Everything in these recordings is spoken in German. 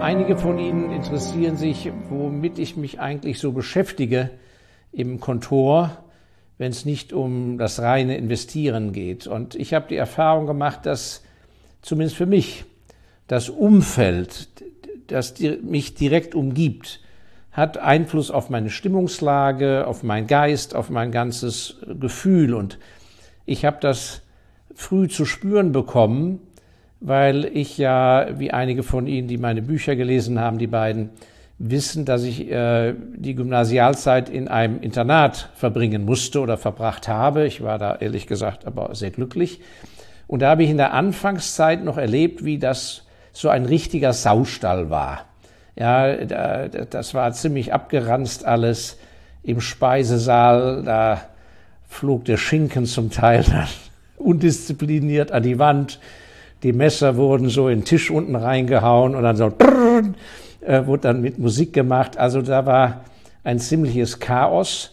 Einige von Ihnen interessieren sich, womit ich mich eigentlich so beschäftige im Kontor, wenn es nicht um das reine Investieren geht. Und ich habe die Erfahrung gemacht, dass zumindest für mich das Umfeld, das mich direkt umgibt, hat Einfluss auf meine Stimmungslage, auf meinen Geist, auf mein ganzes Gefühl. Und ich habe das früh zu spüren bekommen, weil ich ja, wie einige von Ihnen, die meine Bücher gelesen haben, die beiden, wissen, dass ich äh, die Gymnasialzeit in einem Internat verbringen musste oder verbracht habe. Ich war da ehrlich gesagt aber sehr glücklich. Und da habe ich in der Anfangszeit noch erlebt, wie das so ein richtiger Saustall war. Ja, da, das war ziemlich abgeranzt alles im Speisesaal. Da flog der Schinken zum Teil undiszipliniert an die Wand. Die Messer wurden so in den Tisch unten reingehauen und dann so äh, wurde dann mit Musik gemacht. Also da war ein ziemliches Chaos.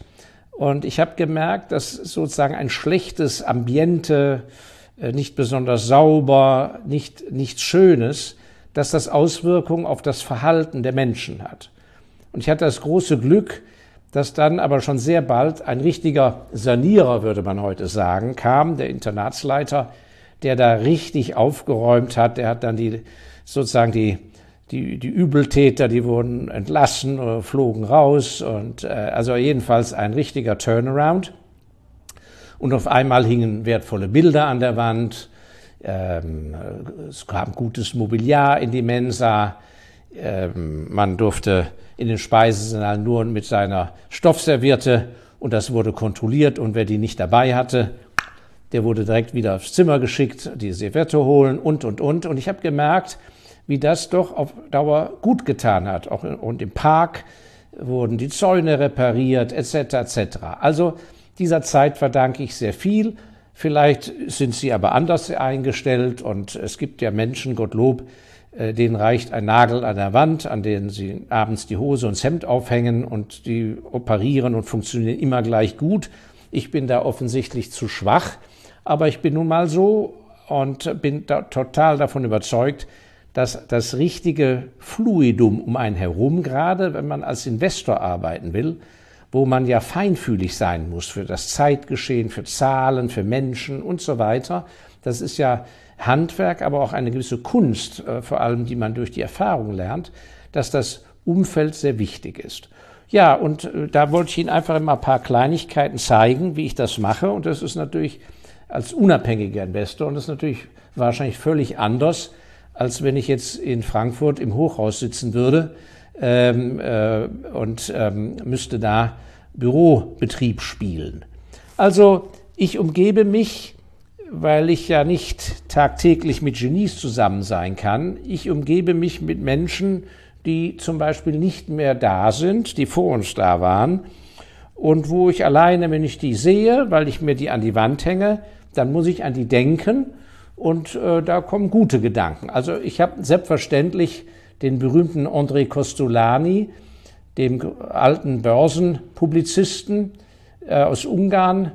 Und ich habe gemerkt, dass sozusagen ein schlechtes Ambiente, nicht besonders sauber, nicht, nichts Schönes, dass das Auswirkungen auf das Verhalten der Menschen hat. Und ich hatte das große Glück, dass dann aber schon sehr bald ein richtiger Sanierer, würde man heute sagen, kam, der Internatsleiter, der da richtig aufgeräumt hat. Der hat dann die, sozusagen die, die, die Übeltäter, die wurden entlassen oder flogen raus und äh, also jedenfalls ein richtiger Turnaround. Und auf einmal hingen wertvolle Bilder an der Wand. Ähm, es kam gutes Mobiliar in die Mensa. Ähm, man durfte in den Speisesaal nur mit seiner Stoffserviette und das wurde kontrolliert und wer die nicht dabei hatte, der wurde direkt wieder aufs Zimmer geschickt, die Serviette holen und, und, und. Und ich habe gemerkt, wie das doch auf Dauer gut getan hat. Auch und im Park wurden die Zäune repariert, etc., etc. Also dieser Zeit verdanke ich sehr viel. Vielleicht sind sie aber anders eingestellt und es gibt ja Menschen, Gottlob, äh, denen reicht ein Nagel an der Wand, an denen sie abends die Hose und das Hemd aufhängen und die operieren und funktionieren immer gleich gut. Ich bin da offensichtlich zu schwach. Aber ich bin nun mal so und bin da total davon überzeugt, dass das richtige Fluidum um einen herum, gerade wenn man als Investor arbeiten will, wo man ja feinfühlig sein muss für das Zeitgeschehen, für Zahlen, für Menschen und so weiter. Das ist ja Handwerk, aber auch eine gewisse Kunst, äh, vor allem die man durch die Erfahrung lernt, dass das Umfeld sehr wichtig ist. Ja, und äh, da wollte ich Ihnen einfach immer ein paar Kleinigkeiten zeigen, wie ich das mache. Und das ist natürlich als unabhängiger Investor. Und das ist natürlich wahrscheinlich völlig anders, als wenn ich jetzt in Frankfurt im Hochhaus sitzen würde ähm, äh, und ähm, müsste da Bürobetrieb spielen. Also ich umgebe mich, weil ich ja nicht tagtäglich mit Genies zusammen sein kann, ich umgebe mich mit Menschen, die zum Beispiel nicht mehr da sind, die vor uns da waren, und wo ich alleine, wenn ich die sehe, weil ich mir die an die Wand hänge, dann muss ich an die denken und äh, da kommen gute Gedanken. Also ich habe selbstverständlich den berühmten André Costolani, dem alten Börsenpublizisten äh, aus Ungarn,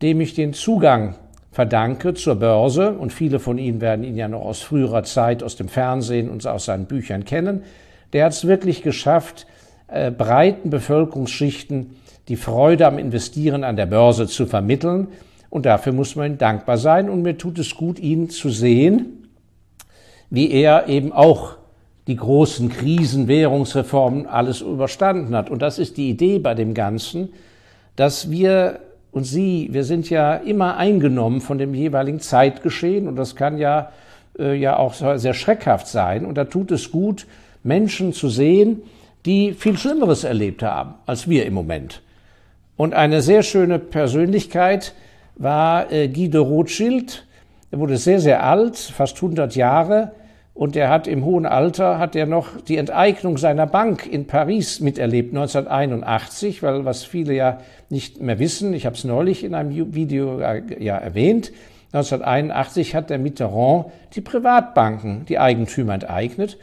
dem ich den Zugang verdanke zur Börse und viele von Ihnen werden ihn ja noch aus früherer Zeit aus dem Fernsehen und aus seinen Büchern kennen. Der hat es wirklich geschafft, äh, breiten Bevölkerungsschichten die Freude am Investieren an der Börse zu vermitteln. Und dafür muss man dankbar sein. Und mir tut es gut, ihn zu sehen, wie er eben auch die großen Krisen, Währungsreformen, alles überstanden hat. Und das ist die Idee bei dem Ganzen, dass wir und Sie, wir sind ja immer eingenommen von dem jeweiligen Zeitgeschehen und das kann ja, äh, ja auch sehr schreckhaft sein. Und da tut es gut, Menschen zu sehen, die viel Schlimmeres erlebt haben als wir im Moment. Und eine sehr schöne Persönlichkeit, war äh, Guy de Rothschild. Er wurde sehr, sehr alt, fast 100 Jahre. Und er hat im hohen Alter, hat er noch die Enteignung seiner Bank in Paris miterlebt, 1981, weil was viele ja nicht mehr wissen, ich habe es neulich in einem Video ja erwähnt, 1981 hat der Mitterrand die Privatbanken, die Eigentümer enteignet.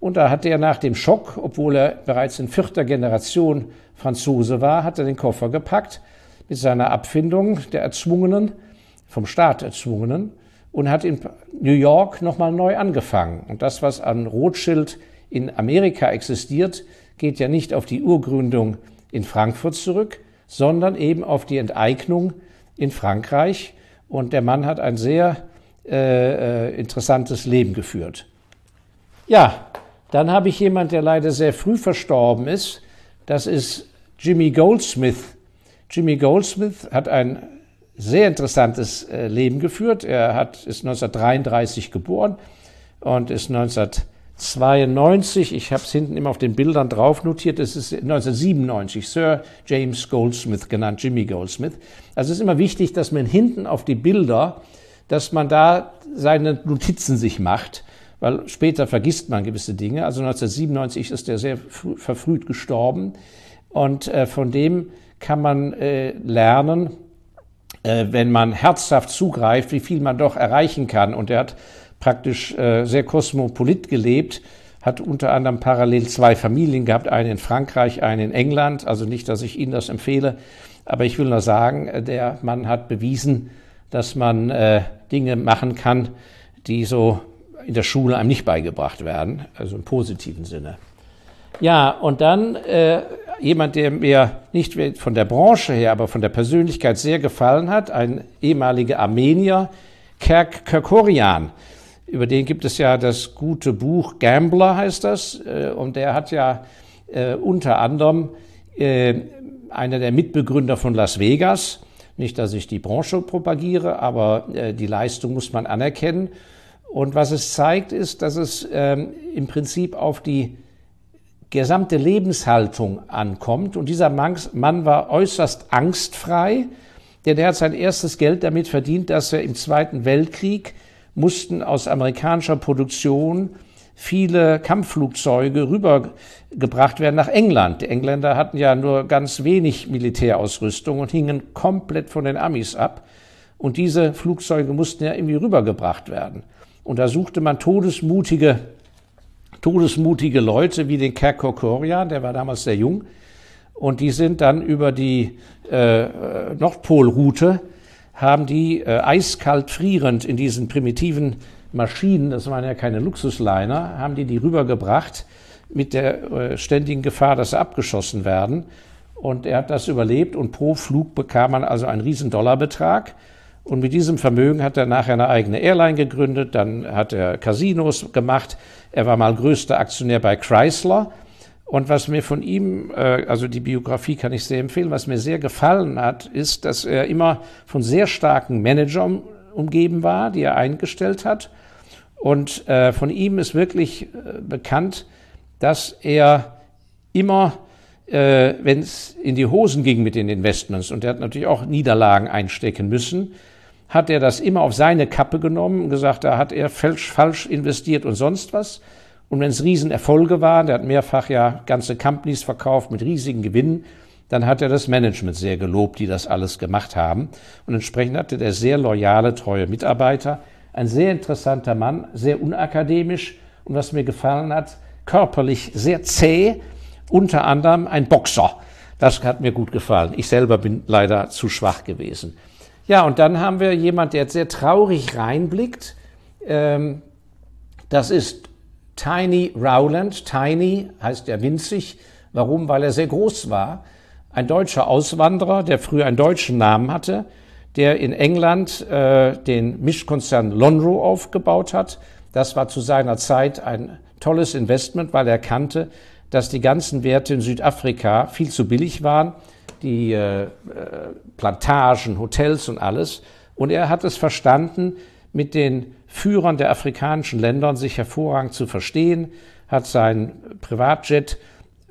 Und da hat er nach dem Schock, obwohl er bereits in vierter Generation Franzose war, hat er den Koffer gepackt mit seiner Abfindung der Erzwungenen, vom Staat Erzwungenen, und hat in New York nochmal neu angefangen. Und das, was an Rothschild in Amerika existiert, geht ja nicht auf die Urgründung in Frankfurt zurück, sondern eben auf die Enteignung in Frankreich. Und der Mann hat ein sehr äh, äh interessantes Leben geführt. Ja, dann habe ich jemand, der leider sehr früh verstorben ist. Das ist Jimmy Goldsmith. Jimmy Goldsmith hat ein sehr interessantes äh, Leben geführt. Er hat, ist 1933 geboren und ist 1992, ich habe es hinten immer auf den Bildern drauf notiert, es ist 1997, Sir James Goldsmith genannt, Jimmy Goldsmith. Also es ist immer wichtig, dass man hinten auf die Bilder, dass man da seine Notizen sich macht, weil später vergisst man gewisse Dinge. Also 1997 ist er sehr verfrüht gestorben und äh, von dem kann man äh, lernen, äh, wenn man herzhaft zugreift, wie viel man doch erreichen kann. Und er hat praktisch äh, sehr kosmopolit gelebt, hat unter anderem parallel zwei Familien gehabt, eine in Frankreich, eine in England. Also nicht, dass ich Ihnen das empfehle, aber ich will nur sagen, äh, der Mann hat bewiesen, dass man äh, Dinge machen kann, die so in der Schule einem nicht beigebracht werden, also im positiven Sinne. Ja, und dann äh, jemand, der mir nicht von der Branche her, aber von der Persönlichkeit sehr gefallen hat, ein ehemaliger Armenier, Kerk Kerkorian. Über den gibt es ja das gute Buch Gambler heißt das. Äh, und der hat ja äh, unter anderem äh, einer der Mitbegründer von Las Vegas. Nicht, dass ich die Branche propagiere, aber die Leistung muss man anerkennen. Und was es zeigt, ist, dass es ähm, im Prinzip auf die gesamte Lebenshaltung ankommt. Und dieser Mann war äußerst angstfrei, denn er hat sein erstes Geld damit verdient, dass er im Zweiten Weltkrieg mussten aus amerikanischer Produktion viele Kampfflugzeuge rübergebracht werden nach England. Die Engländer hatten ja nur ganz wenig Militärausrüstung und hingen komplett von den Amis ab. Und diese Flugzeuge mussten ja irgendwie rübergebracht werden. Und da suchte man todesmutige todesmutige Leute wie den Kerkor der war damals sehr jung. Und die sind dann über die äh, Nordpolroute, haben die äh, eiskalt frierend in diesen primitiven Maschinen, das waren ja keine Luxusliner, haben die die rübergebracht mit der äh, ständigen Gefahr, dass sie abgeschossen werden. Und er hat das überlebt und pro Flug bekam man also einen riesen Dollarbetrag. Und mit diesem Vermögen hat er nachher eine eigene Airline gegründet, dann hat er Casinos gemacht. Er war mal größter Aktionär bei Chrysler. Und was mir von ihm, äh, also die Biografie kann ich sehr empfehlen, was mir sehr gefallen hat, ist, dass er immer von sehr starken Managern umgeben war, die er eingestellt hat. Und äh, von ihm ist wirklich äh, bekannt, dass er immer, wenn es in die Hosen ging mit den Investments, und er hat natürlich auch Niederlagen einstecken müssen, hat er das immer auf seine Kappe genommen und gesagt, da hat er falsch, falsch investiert und sonst was. Und wenn es Riesenerfolge waren, der hat mehrfach ja ganze Companies verkauft mit riesigen Gewinnen, dann hat er das Management sehr gelobt, die das alles gemacht haben. Und entsprechend hatte der sehr loyale, treue Mitarbeiter. Ein sehr interessanter Mann, sehr unakademisch und was mir gefallen hat, körperlich sehr zäh, unter anderem ein Boxer. Das hat mir gut gefallen. Ich selber bin leider zu schwach gewesen. Ja, und dann haben wir jemand, der sehr traurig reinblickt. Ähm, das ist Tiny Rowland. Tiny heißt ja winzig. Warum? Weil er sehr groß war. Ein deutscher Auswanderer, der früher einen deutschen Namen hatte, der in England äh, den Mischkonzern Lonro aufgebaut hat. Das war zu seiner Zeit ein tolles Investment, weil er kannte, dass die ganzen Werte in Südafrika viel zu billig waren die äh, äh, Plantagen, Hotels und alles. Und er hat es verstanden, mit den Führern der afrikanischen Länder sich hervorragend zu verstehen, hat sein Privatjet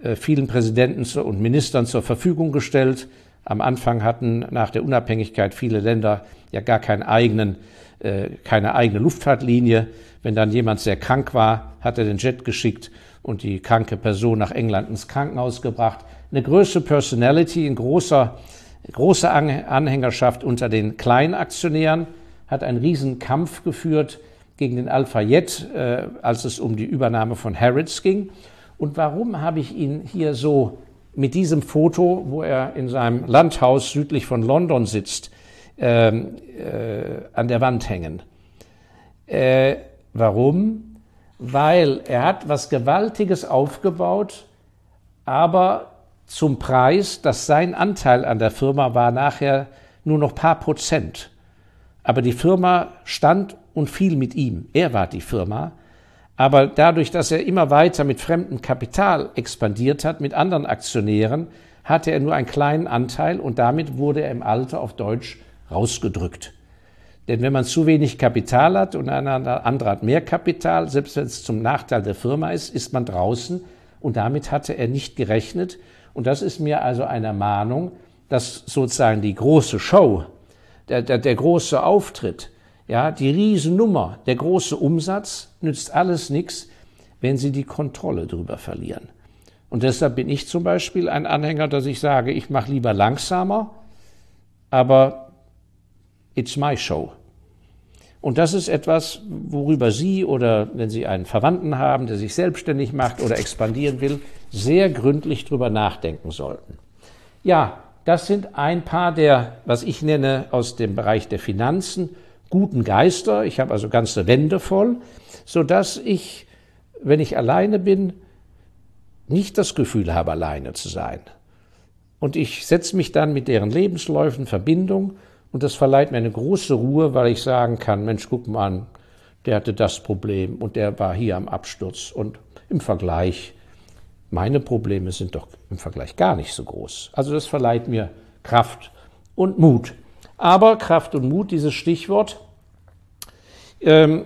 äh, vielen Präsidenten und Ministern zur Verfügung gestellt. Am Anfang hatten nach der Unabhängigkeit viele Länder ja gar keinen eigenen, äh, keine eigene Luftfahrtlinie. Wenn dann jemand sehr krank war, hat er den Jet geschickt und die kranke Person nach England ins Krankenhaus gebracht eine größere Personality, eine große, große Anhängerschaft unter den Kleinaktionären, hat einen riesen Kampf geführt gegen den Al-Fayed, äh, als es um die Übernahme von Harrods ging. Und warum habe ich ihn hier so mit diesem Foto, wo er in seinem Landhaus südlich von London sitzt, ähm, äh, an der Wand hängen? Äh, warum? weil er hat was Gewaltiges aufgebaut, aber zum Preis, dass sein Anteil an der Firma war nachher nur noch paar Prozent. Aber die Firma stand und fiel mit ihm. Er war die Firma. Aber dadurch, dass er immer weiter mit fremdem Kapital expandiert hat, mit anderen Aktionären, hatte er nur einen kleinen Anteil und damit wurde er im Alter auf Deutsch rausgedrückt. Denn wenn man zu wenig Kapital hat und ein anderer hat mehr Kapital, selbst wenn es zum Nachteil der Firma ist, ist man draußen und damit hatte er nicht gerechnet. Und das ist mir also eine Mahnung, dass sozusagen die große Show, der, der, der große Auftritt, ja, die Riesennummer, der große Umsatz nützt alles nichts, wenn Sie die Kontrolle drüber verlieren. Und deshalb bin ich zum Beispiel ein Anhänger, dass ich sage, ich mache lieber langsamer, aber it's my show. Und das ist etwas, worüber Sie oder wenn Sie einen Verwandten haben, der sich selbstständig macht oder expandieren will, sehr gründlich drüber nachdenken sollten. Ja, das sind ein paar der, was ich nenne, aus dem Bereich der Finanzen, guten Geister. Ich habe also ganze Wände voll, so dass ich, wenn ich alleine bin, nicht das Gefühl habe, alleine zu sein. Und ich setze mich dann mit deren Lebensläufen in Verbindung und das verleiht mir eine große Ruhe, weil ich sagen kann, Mensch, guck mal an, der hatte das Problem und der war hier am Absturz. Und im Vergleich, meine Probleme sind doch im Vergleich gar nicht so groß. Also das verleiht mir Kraft und Mut. Aber Kraft und Mut, dieses Stichwort, ähm,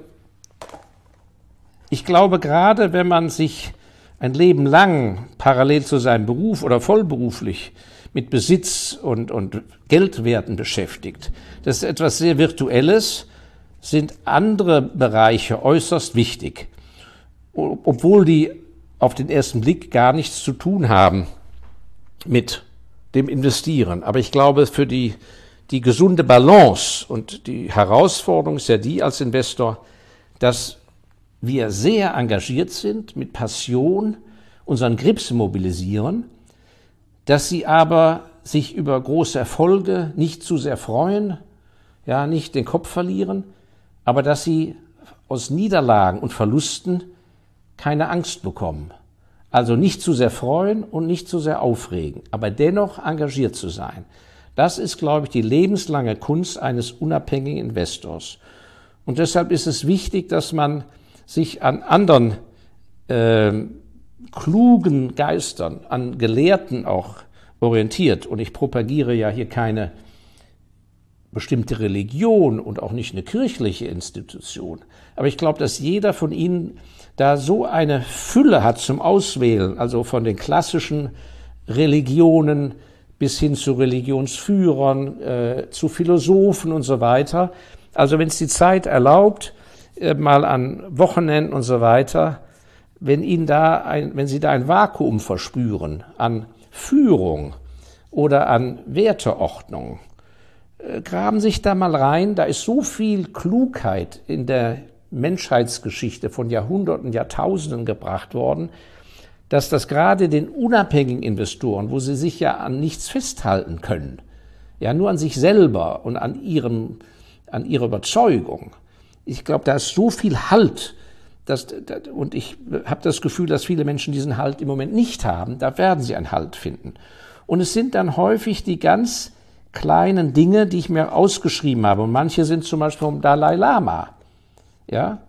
ich glaube, gerade wenn man sich ein Leben lang parallel zu seinem Beruf oder vollberuflich mit Besitz und, und Geldwerten beschäftigt. Das ist etwas sehr Virtuelles, sind andere Bereiche äußerst wichtig, obwohl die auf den ersten Blick gar nichts zu tun haben mit dem Investieren. Aber ich glaube, für die, die gesunde Balance und die Herausforderung ist ja die als Investor, dass wir sehr engagiert sind, mit Passion unseren Grips mobilisieren dass sie aber sich über große Erfolge nicht zu sehr freuen, ja, nicht den Kopf verlieren, aber dass sie aus Niederlagen und Verlusten keine Angst bekommen. Also nicht zu sehr freuen und nicht zu sehr aufregen, aber dennoch engagiert zu sein. Das ist, glaube ich, die lebenslange Kunst eines unabhängigen Investors. Und deshalb ist es wichtig, dass man sich an anderen äh, klugen Geistern, an Gelehrten auch orientiert. Und ich propagiere ja hier keine bestimmte Religion und auch nicht eine kirchliche Institution. Aber ich glaube, dass jeder von Ihnen da so eine Fülle hat zum Auswählen, also von den klassischen Religionen bis hin zu Religionsführern, äh, zu Philosophen und so weiter. Also wenn es die Zeit erlaubt, äh, mal an Wochenenden und so weiter, wenn Ihnen da ein, wenn Sie da ein Vakuum verspüren an Führung oder an Werteordnung, äh, graben sich da mal rein. Da ist so viel Klugheit in der Menschheitsgeschichte von Jahrhunderten, Jahrtausenden gebracht worden, dass das gerade den unabhängigen Investoren, wo sie sich ja an nichts festhalten können, ja nur an sich selber und an ihrem, an ihrer Überzeugung. Ich glaube, da ist so viel Halt das, und ich habe das Gefühl, dass viele Menschen diesen Halt im Moment nicht haben. Da werden sie einen Halt finden. Und es sind dann häufig die ganz kleinen Dinge, die ich mir ausgeschrieben habe. Und manche sind zum Beispiel vom Dalai Lama. Ja?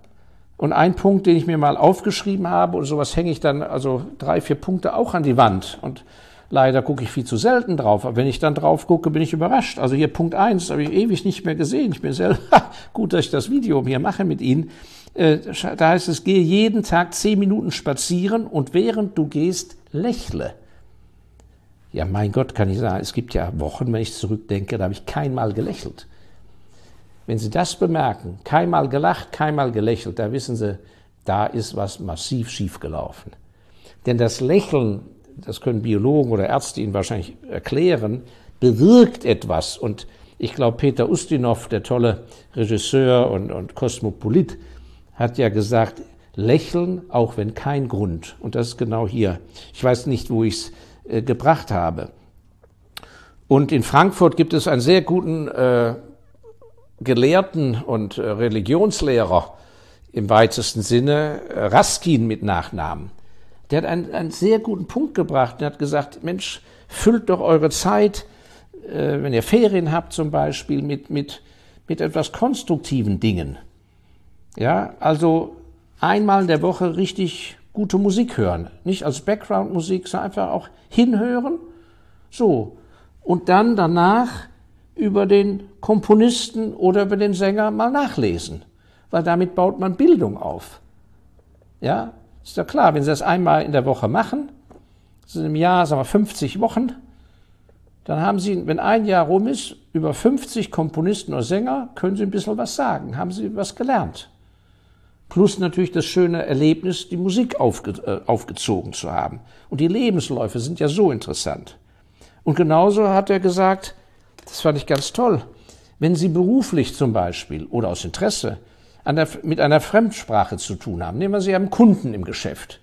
Und ein Punkt, den ich mir mal aufgeschrieben habe, und sowas hänge ich dann, also drei, vier Punkte auch an die Wand. Und leider gucke ich viel zu selten drauf. Aber wenn ich dann drauf gucke, bin ich überrascht. Also hier Punkt eins habe ich ewig nicht mehr gesehen. Ich bin selber, gut, dass ich das Video hier mache mit Ihnen. Äh, da heißt es, gehe jeden Tag zehn Minuten spazieren und während du gehst, lächle. Ja, mein Gott, kann ich sagen, es gibt ja Wochen, wenn ich zurückdenke, da habe ich keinmal gelächelt. Wenn Sie das bemerken, keinmal gelacht, keinmal gelächelt, da wissen Sie, da ist was massiv schiefgelaufen. Denn das Lächeln, das können Biologen oder Ärzte Ihnen wahrscheinlich erklären, bewirkt etwas. Und ich glaube, Peter Ustinov, der tolle Regisseur und, und Kosmopolit, hat ja gesagt, lächeln, auch wenn kein Grund. Und das ist genau hier. Ich weiß nicht, wo ich es äh, gebracht habe. Und in Frankfurt gibt es einen sehr guten äh, Gelehrten und äh, Religionslehrer, im weitesten Sinne, Raskin mit Nachnamen. Der hat einen, einen sehr guten Punkt gebracht und hat gesagt, Mensch, füllt doch eure Zeit, äh, wenn ihr Ferien habt zum Beispiel, mit, mit, mit etwas konstruktiven Dingen. Ja, also einmal in der Woche richtig gute Musik hören. Nicht als Background-Musik, sondern einfach auch hinhören. So. Und dann danach über den Komponisten oder über den Sänger mal nachlesen. Weil damit baut man Bildung auf. Ja, ist ja klar, wenn Sie das einmal in der Woche machen, sind im Jahr, sagen wir, 50 Wochen, dann haben Sie, wenn ein Jahr rum ist, über 50 Komponisten oder Sänger, können Sie ein bisschen was sagen, haben Sie was gelernt. Plus natürlich das schöne Erlebnis, die Musik aufge, äh, aufgezogen zu haben. Und die Lebensläufe sind ja so interessant. Und genauso hat er gesagt, das fand ich ganz toll, wenn Sie beruflich zum Beispiel oder aus Interesse der, mit einer Fremdsprache zu tun haben, nehmen wir Sie haben Kunden im Geschäft,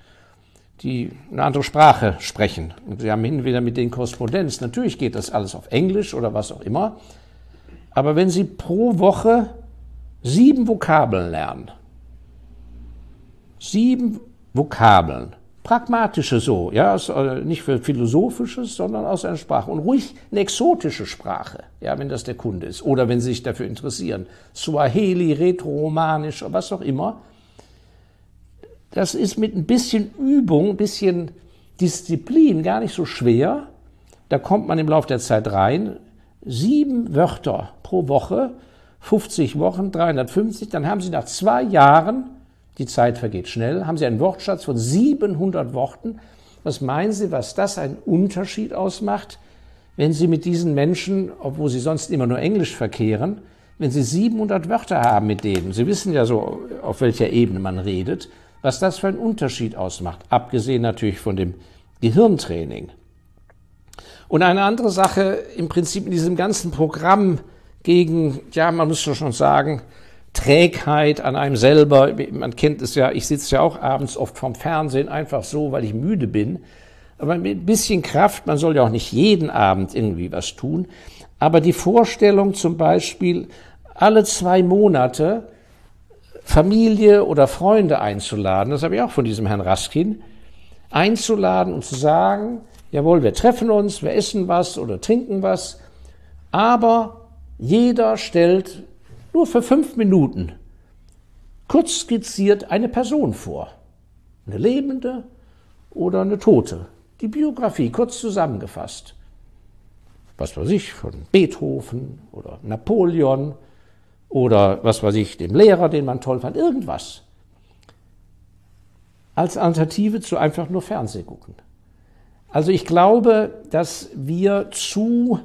die eine andere Sprache sprechen. Und Sie haben hin und wieder mit denen Korrespondenz. Natürlich geht das alles auf Englisch oder was auch immer. Aber wenn Sie pro Woche sieben Vokabeln lernen, sieben Vokabeln. Pragmatische so, ja, äh, nicht für philosophisches, sondern aus einer Sprache. Und ruhig eine exotische Sprache, ja, wenn das der Kunde ist. Oder wenn Sie sich dafür interessieren. Swahili, Retro-Romanisch, was auch immer. Das ist mit ein bisschen Übung, ein bisschen Disziplin gar nicht so schwer. Da kommt man im Laufe der Zeit rein. Sieben Wörter pro Woche, 50 Wochen, 350, dann haben Sie nach zwei Jahren die Zeit vergeht schnell, haben Sie einen Wortschatz von 700 Worten. Was meinen Sie, was das einen Unterschied ausmacht, wenn Sie mit diesen Menschen, obwohl Sie sonst immer nur Englisch verkehren, wenn Sie 700 Wörter haben mit denen, Sie wissen ja so, auf welcher Ebene man redet, was das für einen Unterschied ausmacht, abgesehen natürlich von dem Gehirntraining. Und eine andere Sache im Prinzip in diesem ganzen Programm gegen, ja, man muss schon sagen, Trägheit an einem selber. Man kennt es ja, ich sitze ja auch abends oft vorm Fernsehen, einfach so, weil ich müde bin. Aber mit ein bisschen Kraft, man soll ja auch nicht jeden Abend irgendwie was tun. Aber die Vorstellung zum Beispiel, alle zwei Monate Familie oder Freunde einzuladen, das habe ich auch von diesem Herrn Raskin, einzuladen und zu sagen, jawohl, wir treffen uns, wir essen was oder trinken was, aber jeder stellt nur für fünf Minuten kurz skizziert eine Person vor. Eine lebende oder eine tote. Die Biografie kurz zusammengefasst. Was weiß ich, von Beethoven oder Napoleon oder was weiß ich, dem Lehrer, den man toll fand, irgendwas. Als Alternative zu einfach nur Fernseh gucken. Also ich glaube, dass wir zu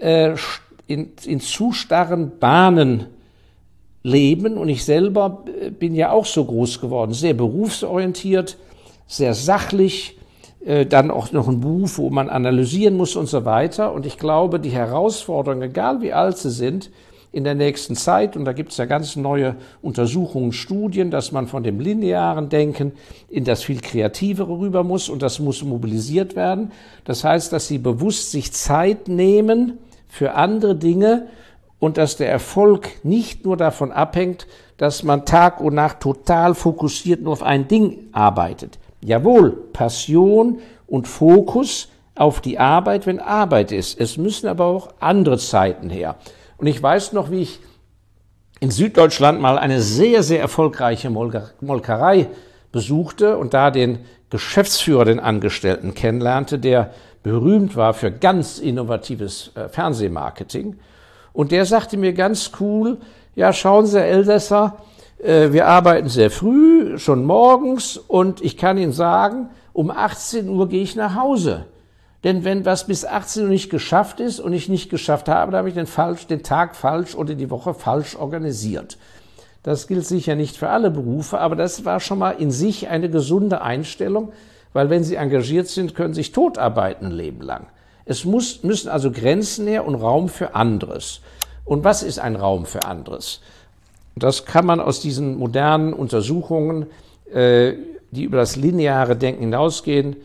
äh, in, in zu starren Bahnen leben. Und ich selber bin ja auch so groß geworden, sehr berufsorientiert, sehr sachlich, äh, dann auch noch ein Beruf, wo man analysieren muss und so weiter. Und ich glaube, die Herausforderungen, egal wie alt sie sind, in der nächsten Zeit, und da gibt es ja ganz neue Untersuchungen, Studien, dass man von dem linearen Denken in das viel kreativere rüber muss und das muss mobilisiert werden. Das heißt, dass sie bewusst sich Zeit nehmen, für andere Dinge und dass der Erfolg nicht nur davon abhängt, dass man Tag und Nacht total fokussiert nur auf ein Ding arbeitet. Jawohl, Passion und Fokus auf die Arbeit, wenn Arbeit ist. Es müssen aber auch andere Zeiten her. Und ich weiß noch, wie ich in Süddeutschland mal eine sehr, sehr erfolgreiche Molkerei besuchte und da den Geschäftsführer, den Angestellten kennenlernte, der berühmt war für ganz innovatives äh, Fernsehmarketing. Und der sagte mir ganz cool, ja, schauen Sie, Herr Elsässer, äh, wir arbeiten sehr früh, schon morgens, und ich kann Ihnen sagen, um 18 Uhr gehe ich nach Hause. Denn wenn was bis 18 Uhr nicht geschafft ist und ich nicht geschafft habe, dann habe ich den, falsch, den Tag falsch oder die Woche falsch organisiert. Das gilt sicher nicht für alle Berufe, aber das war schon mal in sich eine gesunde Einstellung, weil wenn sie engagiert sind, können sie sich totarbeiten ein Leben lang. Es muss, müssen also Grenzen her und Raum für anderes. Und was ist ein Raum für anderes? Das kann man aus diesen modernen Untersuchungen, äh, die über das lineare Denken hinausgehen,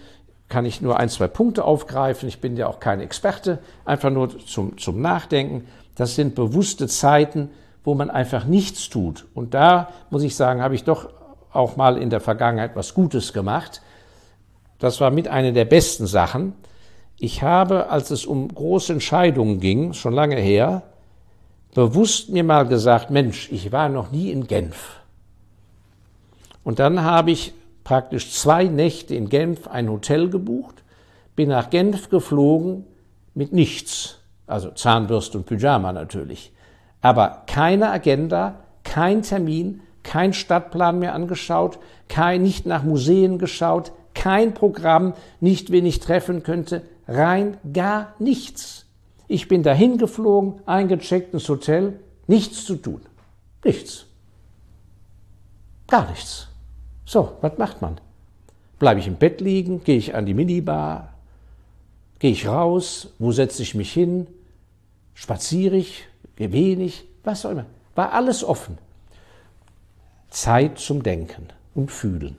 kann ich nur ein, zwei Punkte aufgreifen. Ich bin ja auch kein Experte, einfach nur zum, zum Nachdenken. Das sind bewusste Zeiten, wo man einfach nichts tut. Und da muss ich sagen, habe ich doch auch mal in der Vergangenheit was Gutes gemacht. Das war mit einer der besten Sachen. Ich habe, als es um große Entscheidungen ging, schon lange her, bewusst mir mal gesagt, Mensch, ich war noch nie in Genf. Und dann habe ich praktisch zwei Nächte in Genf ein Hotel gebucht, bin nach Genf geflogen mit nichts, also Zahnbürste und Pyjama natürlich, aber keine Agenda, kein Termin, kein Stadtplan mehr angeschaut, kein, nicht nach Museen geschaut, kein Programm, nicht wen ich treffen könnte, rein gar nichts. Ich bin dahin geflogen, eingecheckt ins Hotel, nichts zu tun. Nichts. Gar nichts. So, was macht man? Bleibe ich im Bett liegen? Gehe ich an die Minibar? Gehe ich raus? Wo setze ich mich hin? Spaziere ich? Gehe wenig? Was auch immer. War alles offen. Zeit zum Denken und Fühlen.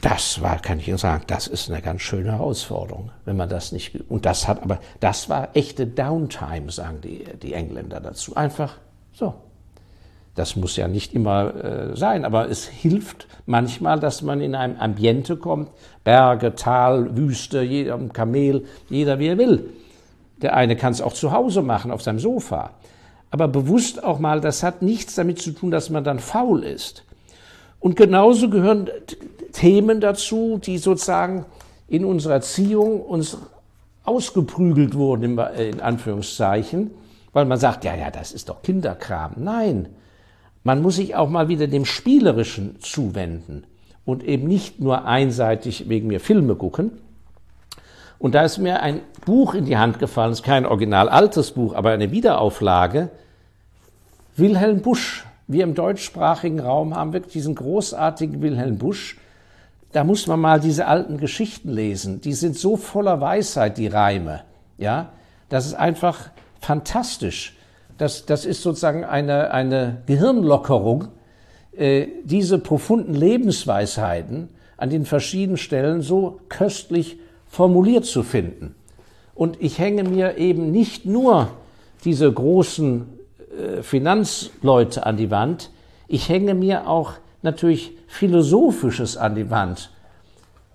Das war, kann ich Ihnen sagen, das ist eine ganz schöne Herausforderung, wenn man das nicht, und das hat, aber das war echte Downtime, sagen die, die Engländer dazu. Einfach so. Das muss ja nicht immer äh, sein, aber es hilft manchmal, dass man in ein Ambiente kommt, Berge, Tal, Wüste, jeder Kamel, jeder wie er will. Der eine kann es auch zu Hause machen, auf seinem Sofa. Aber bewusst auch mal, das hat nichts damit zu tun, dass man dann faul ist. Und genauso gehören Themen dazu, die sozusagen in unserer Erziehung uns ausgeprügelt wurden, in Anführungszeichen, weil man sagt, ja, ja, das ist doch Kinderkram. Nein, man muss sich auch mal wieder dem Spielerischen zuwenden und eben nicht nur einseitig wegen mir Filme gucken. Und da ist mir ein Buch in die Hand gefallen, es ist kein original altes Buch, aber eine Wiederauflage. Wilhelm Busch. Wir im deutschsprachigen Raum haben wirklich diesen großartigen Wilhelm Busch. Da muss man mal diese alten Geschichten lesen. Die sind so voller Weisheit, die Reime. Ja, das ist einfach fantastisch. Das, das ist sozusagen eine, eine Gehirnlockerung, äh, diese profunden Lebensweisheiten an den verschiedenen Stellen so köstlich formuliert zu finden. Und ich hänge mir eben nicht nur diese großen Finanzleute an die Wand, ich hänge mir auch natürlich Philosophisches an die Wand.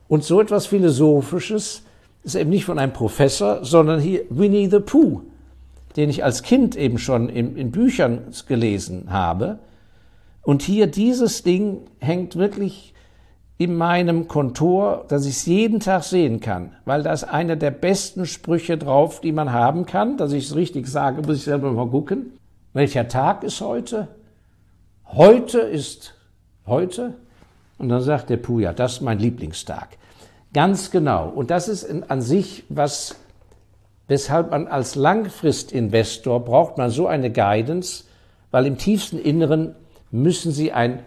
Und so etwas Philosophisches ist eben nicht von einem Professor, sondern hier Winnie the Pooh den ich als Kind eben schon in, in Büchern gelesen habe. Und hier dieses Ding hängt wirklich in meinem Kontor, dass ich es jeden Tag sehen kann, weil da ist einer der besten Sprüche drauf, die man haben kann. Dass ich es richtig sage, muss ich selber mal gucken. Welcher Tag ist heute? Heute ist heute. Und dann sagt der Puja, das ist mein Lieblingstag. Ganz genau. Und das ist an sich was weshalb man als Langfristinvestor braucht man so eine Guidance, weil im tiefsten Inneren müssen Sie ein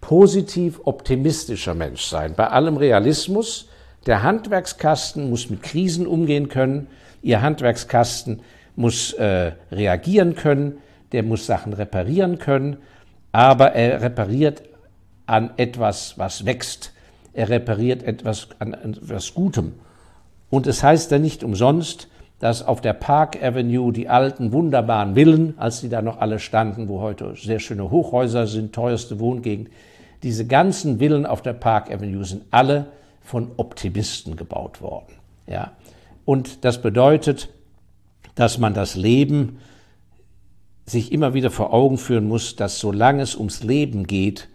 positiv optimistischer Mensch sein. Bei allem Realismus, der Handwerkskasten muss mit Krisen umgehen können, Ihr Handwerkskasten muss äh, reagieren können, der muss Sachen reparieren können, aber er repariert an etwas, was wächst. Er repariert etwas an etwas Gutem. Und es heißt dann nicht umsonst, dass auf der Park Avenue die alten wunderbaren Villen, als die da noch alle standen, wo heute sehr schöne Hochhäuser sind, teuerste Wohngegend, diese ganzen Villen auf der Park Avenue sind alle von Optimisten gebaut worden. Ja. Und das bedeutet, dass man das Leben sich immer wieder vor Augen führen muss, dass solange es ums Leben geht,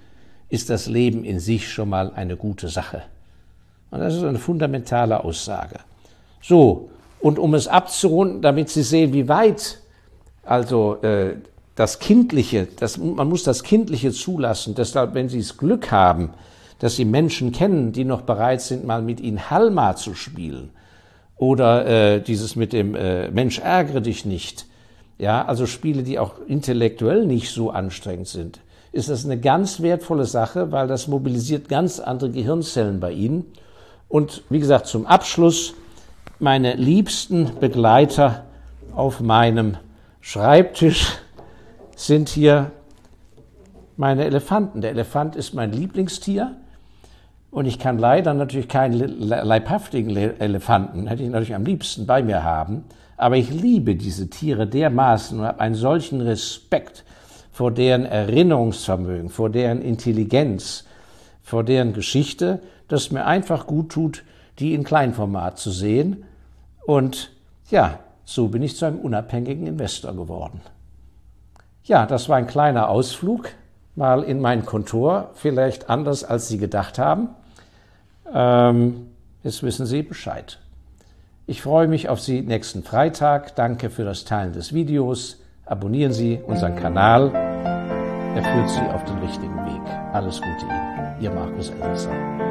ist das Leben in sich schon mal eine gute Sache. Und das ist eine fundamentale Aussage. So, und um es abzurunden, damit Sie sehen, wie weit also äh, das Kindliche, das, man muss das Kindliche zulassen. Deshalb, wenn Sie das Glück haben, dass Sie Menschen kennen, die noch bereit sind, mal mit Ihnen Halma zu spielen oder äh, dieses mit dem äh, Mensch ärgere dich nicht, ja, also Spiele, die auch intellektuell nicht so anstrengend sind, ist das eine ganz wertvolle Sache, weil das mobilisiert ganz andere Gehirnzellen bei Ihnen. Und wie gesagt, zum Abschluss meine liebsten Begleiter auf meinem Schreibtisch sind hier meine Elefanten. Der Elefant ist mein Lieblingstier und ich kann leider natürlich keinen leibhaftigen Elefanten, hätte ich natürlich am liebsten bei mir haben, aber ich liebe diese Tiere dermaßen und habe einen solchen Respekt vor deren Erinnerungsvermögen, vor deren Intelligenz, vor deren Geschichte, dass es mir einfach gut tut, die in Kleinformat zu sehen. Und ja, so bin ich zu einem unabhängigen Investor geworden. Ja, das war ein kleiner Ausflug mal in mein Kontor, vielleicht anders als Sie gedacht haben. Ähm, jetzt wissen Sie Bescheid. Ich freue mich auf Sie nächsten Freitag. Danke für das Teilen des Videos. Abonnieren Sie unseren Kanal. Er führt Sie auf den richtigen Weg. Alles Gute Ihnen. Ihr Markus Elsässer.